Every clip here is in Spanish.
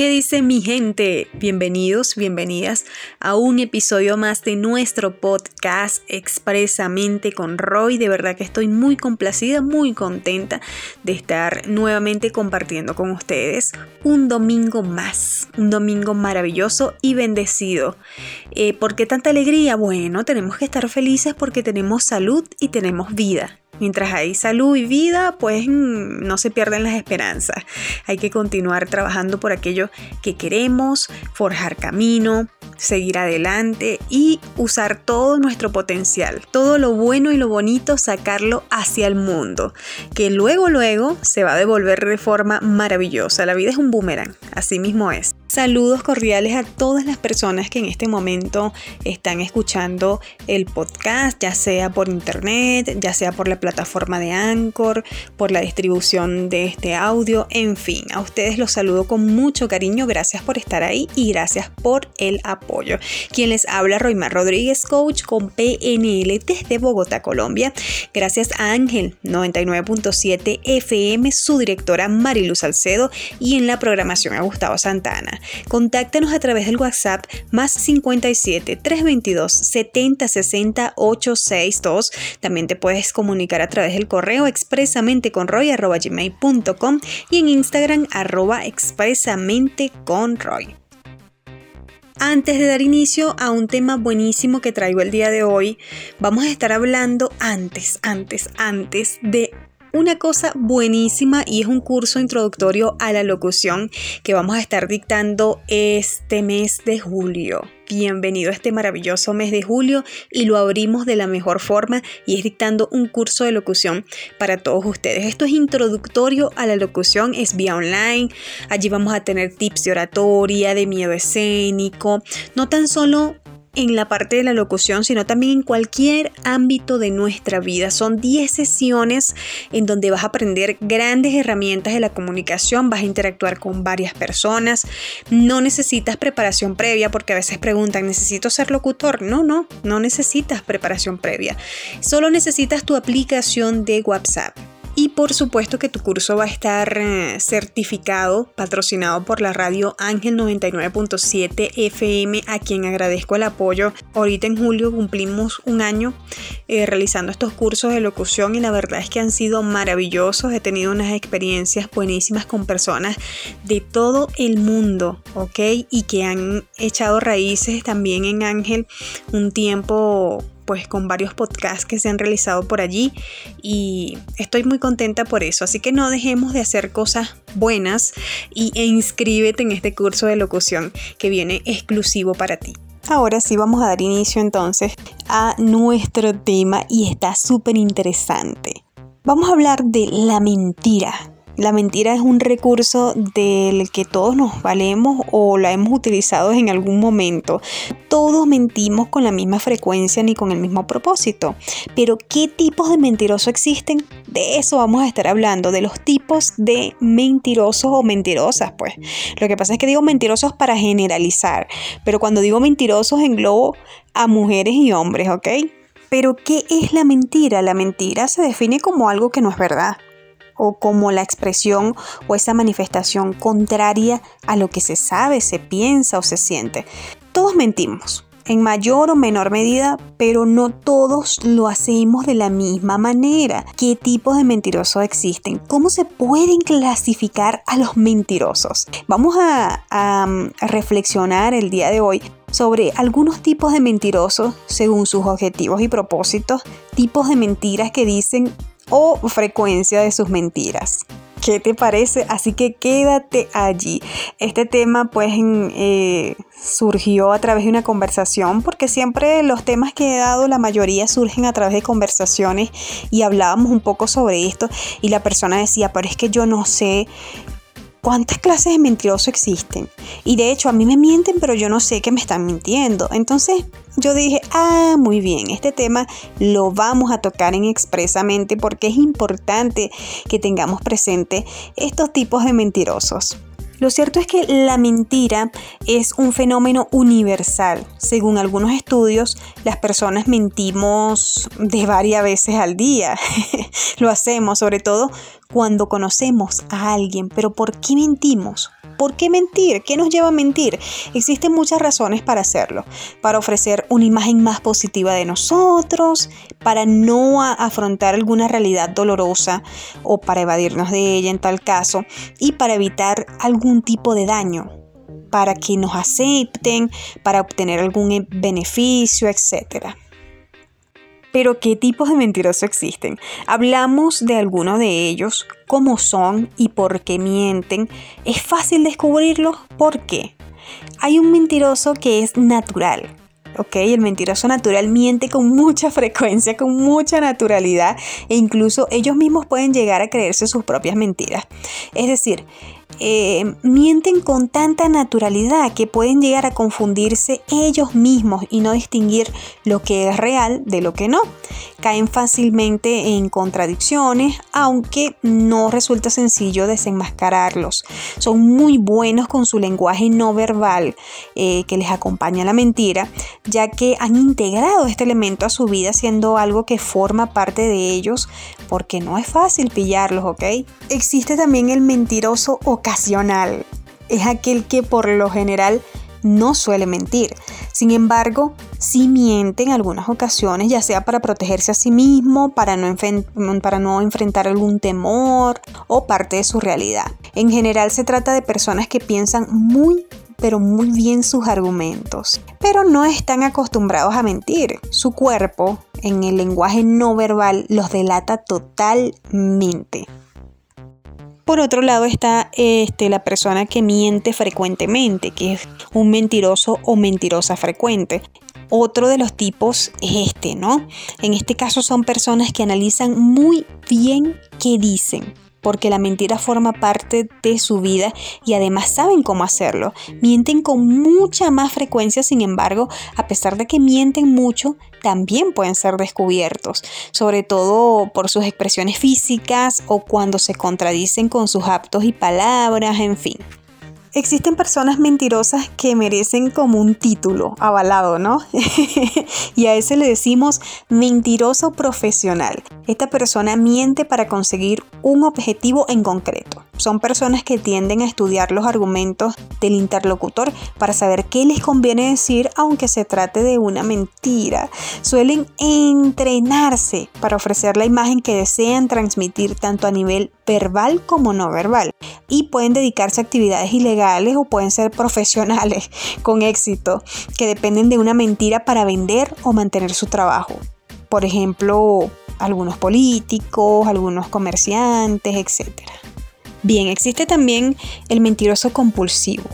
¿Qué dice mi gente? Bienvenidos, bienvenidas a un episodio más de nuestro podcast Expresamente con Roy. De verdad que estoy muy complacida, muy contenta de estar nuevamente compartiendo con ustedes un domingo más, un domingo maravilloso y bendecido. Eh, ¿Por qué tanta alegría? Bueno, tenemos que estar felices porque tenemos salud y tenemos vida. Mientras hay salud y vida, pues mm, no se pierden las esperanzas. Hay que continuar trabajando por aquello que queremos, forjar camino, seguir adelante y usar todo nuestro potencial, todo lo bueno y lo bonito, sacarlo hacia el mundo, que luego luego se va a devolver de forma maravillosa. La vida es un boomerang, así mismo es. Saludos cordiales a todas las personas que en este momento están escuchando el podcast, ya sea por internet, ya sea por la plataforma de Anchor, por la distribución de este audio, en fin, a ustedes los saludo con mucho cariño, gracias por estar ahí y gracias por el apoyo. Quien les habla, Roymar Rodríguez, coach con PNL desde Bogotá, Colombia. Gracias a Ángel 99.7 FM, su directora Mariluz Salcedo y en la programación a Gustavo Santana. Contáctanos a través del WhatsApp más 57 322 70 60 862. También te puedes comunicar a través del correo expresamente con y en Instagram arroba expresamente con Roy. Antes de dar inicio a un tema buenísimo que traigo el día de hoy, vamos a estar hablando antes, antes, antes de una cosa buenísima y es un curso introductorio a la locución que vamos a estar dictando este mes de julio. Bienvenido a este maravilloso mes de julio y lo abrimos de la mejor forma y es dictando un curso de locución para todos ustedes. Esto es introductorio a la locución, es vía online. Allí vamos a tener tips de oratoria, de miedo escénico, no tan solo en la parte de la locución, sino también en cualquier ámbito de nuestra vida. Son 10 sesiones en donde vas a aprender grandes herramientas de la comunicación, vas a interactuar con varias personas. No necesitas preparación previa porque a veces preguntan, ¿necesito ser locutor? No, no, no necesitas preparación previa. Solo necesitas tu aplicación de WhatsApp. Y por supuesto que tu curso va a estar eh, certificado, patrocinado por la radio Ángel 99.7 FM, a quien agradezco el apoyo. Ahorita en julio cumplimos un año eh, realizando estos cursos de locución y la verdad es que han sido maravillosos. He tenido unas experiencias buenísimas con personas de todo el mundo, ¿ok? Y que han echado raíces también en Ángel un tiempo pues con varios podcasts que se han realizado por allí y estoy muy contenta por eso. Así que no dejemos de hacer cosas buenas y, e inscríbete en este curso de locución que viene exclusivo para ti. Ahora sí vamos a dar inicio entonces a nuestro tema y está súper interesante. Vamos a hablar de la mentira. La mentira es un recurso del que todos nos valemos o la hemos utilizado en algún momento. Todos mentimos con la misma frecuencia ni con el mismo propósito. Pero ¿qué tipos de mentirosos existen? De eso vamos a estar hablando, de los tipos de mentirosos o mentirosas, pues. Lo que pasa es que digo mentirosos para generalizar, pero cuando digo mentirosos englobo a mujeres y hombres, ¿ok? Pero ¿qué es la mentira? La mentira se define como algo que no es verdad o como la expresión o esa manifestación contraria a lo que se sabe, se piensa o se siente. Todos mentimos, en mayor o menor medida, pero no todos lo hacemos de la misma manera. ¿Qué tipos de mentirosos existen? ¿Cómo se pueden clasificar a los mentirosos? Vamos a, a reflexionar el día de hoy sobre algunos tipos de mentirosos según sus objetivos y propósitos, tipos de mentiras que dicen o frecuencia de sus mentiras. ¿Qué te parece? Así que quédate allí. Este tema pues eh, surgió a través de una conversación porque siempre los temas que he dado, la mayoría surgen a través de conversaciones y hablábamos un poco sobre esto y la persona decía, pero es que yo no sé ¿Cuántas clases de mentiroso existen? Y de hecho a mí me mienten, pero yo no sé que me están mintiendo. Entonces yo dije, ah, muy bien, este tema lo vamos a tocar en expresamente porque es importante que tengamos presente estos tipos de mentirosos. Lo cierto es que la mentira es un fenómeno universal. Según algunos estudios, las personas mentimos de varias veces al día. Lo hacemos sobre todo cuando conocemos a alguien. Pero ¿por qué mentimos? ¿Por qué mentir? ¿Qué nos lleva a mentir? Existen muchas razones para hacerlo. Para ofrecer una imagen más positiva de nosotros, para no afrontar alguna realidad dolorosa o para evadirnos de ella en tal caso, y para evitar algún tipo de daño para que nos acepten, para obtener algún beneficio, etc. Pero ¿qué tipos de mentirosos existen? Hablamos de algunos de ellos, cómo son y por qué mienten. ¿Es fácil descubrirlos? ¿Por qué? Hay un mentiroso que es natural, ¿ok? El mentiroso natural miente con mucha frecuencia, con mucha naturalidad e incluso ellos mismos pueden llegar a creerse sus propias mentiras. Es decir, eh, mienten con tanta naturalidad que pueden llegar a confundirse ellos mismos y no distinguir lo que es real de lo que no. Caen fácilmente en contradicciones, aunque no resulta sencillo desenmascararlos. Son muy buenos con su lenguaje no verbal eh, que les acompaña la mentira, ya que han integrado este elemento a su vida siendo algo que forma parte de ellos, porque no es fácil pillarlos, ¿ok? Existe también el mentiroso o ocasional. Es aquel que por lo general no suele mentir. Sin embargo, sí miente en algunas ocasiones, ya sea para protegerse a sí mismo, para no, para no, enfrentar algún temor o parte de su realidad. En general se trata de personas que piensan muy pero muy bien sus argumentos, pero no están acostumbrados a mentir. Su cuerpo, en el lenguaje no verbal, los delata totalmente. Por otro lado está este, la persona que miente frecuentemente, que es un mentiroso o mentirosa frecuente. Otro de los tipos es este, ¿no? En este caso son personas que analizan muy bien qué dicen, porque la mentira forma parte de su vida y además saben cómo hacerlo. Mienten con mucha más frecuencia, sin embargo, a pesar de que mienten mucho, también pueden ser descubiertos, sobre todo por sus expresiones físicas o cuando se contradicen con sus actos y palabras, en fin. Existen personas mentirosas que merecen como un título avalado, ¿no? y a ese le decimos mentiroso profesional. Esta persona miente para conseguir un objetivo en concreto. Son personas que tienden a estudiar los argumentos del interlocutor para saber qué les conviene decir aunque se trate de una mentira. Suelen entrenarse para ofrecer la imagen que desean transmitir tanto a nivel verbal como no verbal y pueden dedicarse a actividades ilegales o pueden ser profesionales con éxito que dependen de una mentira para vender o mantener su trabajo. Por ejemplo, algunos políticos, algunos comerciantes, etcétera. Bien, existe también el mentiroso compulsivo.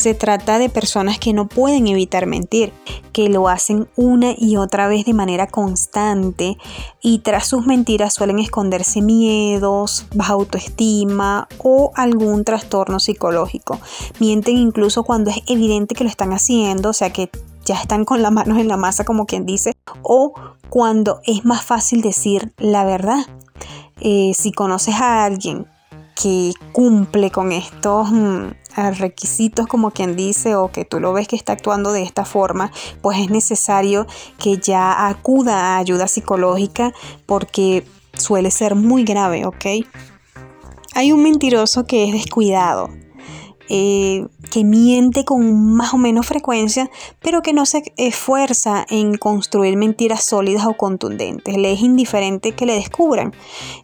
Se trata de personas que no pueden evitar mentir, que lo hacen una y otra vez de manera constante y tras sus mentiras suelen esconderse miedos, baja autoestima o algún trastorno psicológico. Mienten incluso cuando es evidente que lo están haciendo, o sea que ya están con las manos en la masa como quien dice, o cuando es más fácil decir la verdad. Eh, si conoces a alguien que cumple con estos mm, requisitos, como quien dice, o que tú lo ves que está actuando de esta forma, pues es necesario que ya acuda a ayuda psicológica porque suele ser muy grave, ¿ok? Hay un mentiroso que es descuidado, eh, que miente con más o menos frecuencia, pero que no se esfuerza en construir mentiras sólidas o contundentes. Le es indiferente que le descubran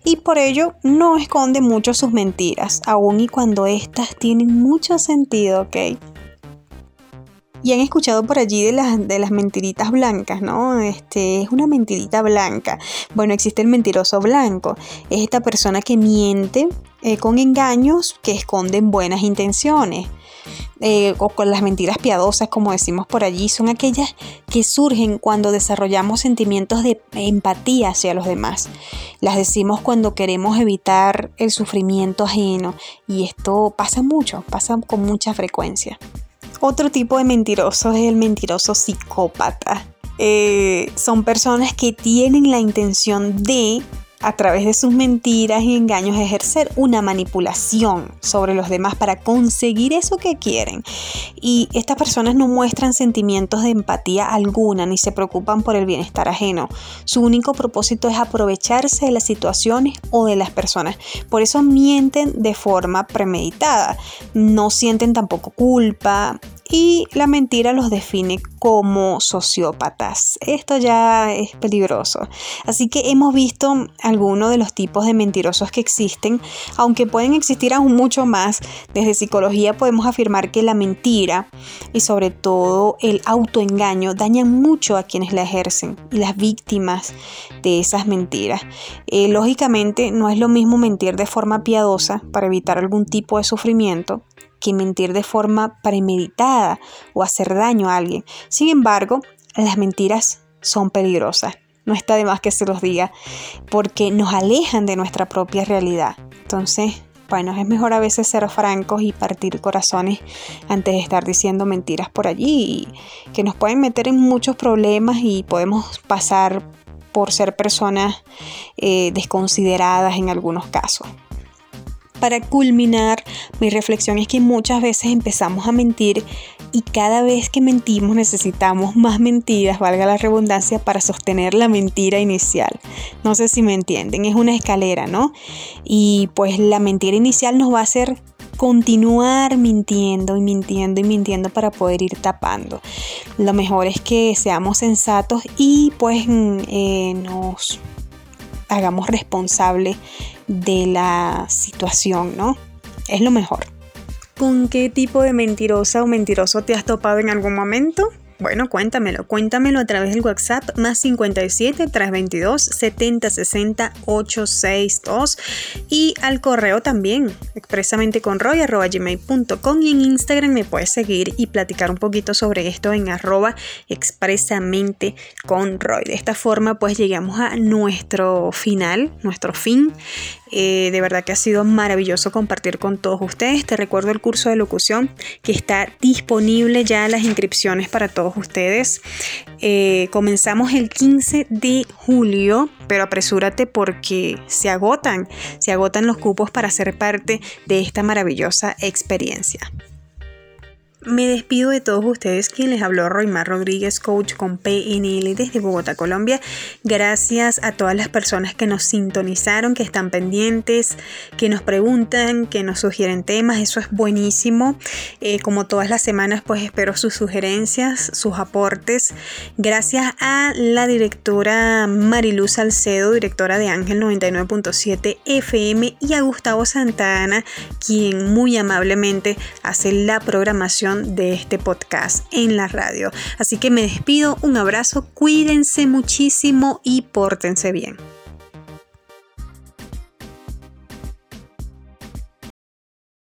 y por ello no esconde mucho sus mentiras, aun y cuando éstas tienen mucho sentido, ¿ok? Y han escuchado por allí de las, de las mentiritas blancas, ¿no? Este es una mentirita blanca. Bueno, existe el mentiroso blanco. Es esta persona que miente eh, con engaños que esconden buenas intenciones. Eh, o con las mentiras piadosas, como decimos por allí, son aquellas que surgen cuando desarrollamos sentimientos de empatía hacia los demás. Las decimos cuando queremos evitar el sufrimiento ajeno y esto pasa mucho, pasa con mucha frecuencia. Otro tipo de mentiroso es el mentiroso psicópata. Eh, son personas que tienen la intención de a través de sus mentiras y engaños ejercer una manipulación sobre los demás para conseguir eso que quieren. Y estas personas no muestran sentimientos de empatía alguna ni se preocupan por el bienestar ajeno. Su único propósito es aprovecharse de las situaciones o de las personas. Por eso mienten de forma premeditada. No sienten tampoco culpa, y la mentira los define como sociópatas. Esto ya es peligroso. Así que hemos visto algunos de los tipos de mentirosos que existen, aunque pueden existir aún mucho más. Desde psicología podemos afirmar que la mentira y sobre todo el autoengaño dañan mucho a quienes la ejercen y las víctimas de esas mentiras. Eh, lógicamente no es lo mismo mentir de forma piadosa para evitar algún tipo de sufrimiento que mentir de forma premeditada o hacer daño a alguien. Sin embargo, las mentiras son peligrosas. No está de más que se los diga, porque nos alejan de nuestra propia realidad. Entonces, bueno, es mejor a veces ser francos y partir corazones antes de estar diciendo mentiras por allí, que nos pueden meter en muchos problemas y podemos pasar por ser personas eh, desconsideradas en algunos casos. Para culminar, mi reflexión es que muchas veces empezamos a mentir y cada vez que mentimos necesitamos más mentiras, valga la redundancia, para sostener la mentira inicial. No sé si me entienden, es una escalera, ¿no? Y pues la mentira inicial nos va a hacer continuar mintiendo y mintiendo y mintiendo para poder ir tapando. Lo mejor es que seamos sensatos y pues mm, eh, nos hagamos responsable de la situación, ¿no? Es lo mejor. ¿Con qué tipo de mentirosa o mentiroso te has topado en algún momento? Bueno, cuéntamelo, cuéntamelo a través del WhatsApp más 57 322 70 60 862 y al correo también, expresamente con roy gmail.com y en Instagram me puedes seguir y platicar un poquito sobre esto en arroba expresamente con roy. De esta forma pues llegamos a nuestro final, nuestro fin eh, de verdad que ha sido maravilloso compartir con todos ustedes. Te recuerdo el curso de locución que está disponible ya las inscripciones para todos ustedes. Eh, comenzamos el 15 de julio, pero apresúrate porque se agotan, se agotan los cupos para ser parte de esta maravillosa experiencia. Me despido de todos ustedes, quien les habló Roymar Rodríguez, coach con PNL desde Bogotá, Colombia. Gracias a todas las personas que nos sintonizaron, que están pendientes, que nos preguntan, que nos sugieren temas. Eso es buenísimo. Eh, como todas las semanas, pues espero sus sugerencias, sus aportes. Gracias a la directora Mariluz Salcedo, directora de Ángel 99.7 FM, y a Gustavo Santana, quien muy amablemente hace la programación de este podcast en la radio. Así que me despido, un abrazo, cuídense muchísimo y pórtense bien.